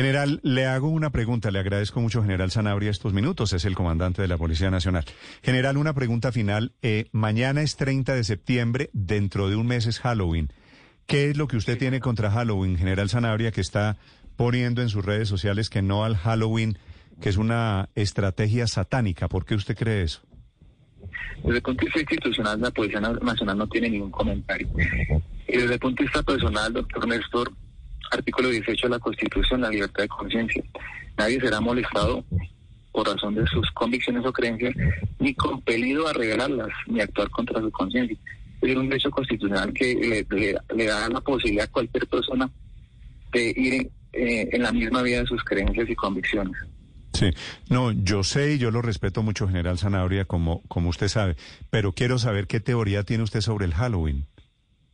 General, le hago una pregunta. Le agradezco mucho, General Sanabria, estos minutos. Es el comandante de la Policía Nacional. General, una pregunta final. Eh, mañana es 30 de septiembre, dentro de un mes es Halloween. ¿Qué es lo que usted tiene contra Halloween, General Sanabria, que está poniendo en sus redes sociales que no al Halloween, que es una estrategia satánica? ¿Por qué usted cree eso? Desde el punto de vista institucional, la Policía Nacional no tiene ningún comentario. Y desde el punto de vista personal, doctor Néstor, artículo 18 de la Constitución, la libertad de conciencia. Nadie será molestado por razón de sus convicciones o creencias, ni compelido a revelarlas, ni actuar contra su conciencia. Es un derecho constitucional que le, da la posibilidad a cualquier persona de ir eh, en la misma vía de sus creencias y convicciones. Sí, no, yo sé y yo lo respeto mucho, general Zanabria, como, como usted sabe, pero quiero saber qué teoría tiene usted sobre el Halloween.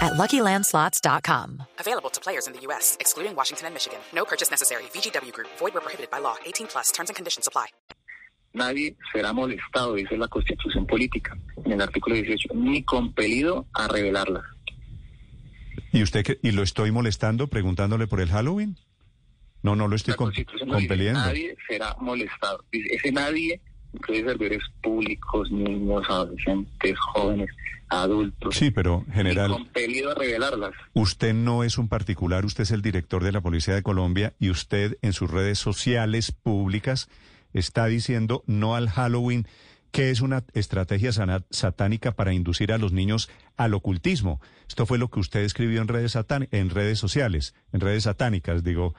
at LuckyLandSlots.com. Available to players in the U.S., excluding Washington and Michigan. No purchase necessary. VGW Group. Void where prohibited by law. 18 plus. Terms and conditions apply. Nadie será molestado, dice la Constitución Política, en el artículo 18, ni compelido a revelarla. ¿Y usted qué, y lo estoy molestando preguntándole por el Halloween? No, no lo estoy com compeliendo. Nadie será molestado. Dice, ese nadie incluye servidores públicos, niños, adolescentes, jóvenes, adultos. Sí, pero general. compelido a revelarlas. Usted no es un particular, usted es el director de la Policía de Colombia y usted en sus redes sociales públicas está diciendo no al Halloween, que es una estrategia satánica para inducir a los niños al ocultismo. Esto fue lo que usted escribió en redes, en redes sociales, en redes satánicas, digo.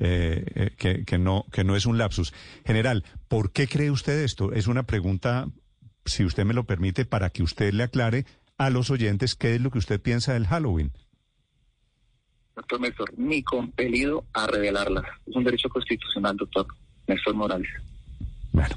Eh, eh, que, que, no, que no es un lapsus. General, ¿por qué cree usted esto? Es una pregunta, si usted me lo permite, para que usted le aclare a los oyentes qué es lo que usted piensa del Halloween. Doctor Néstor, ni compelido a revelarlas. Es un derecho constitucional, doctor Néstor Morales. Bueno.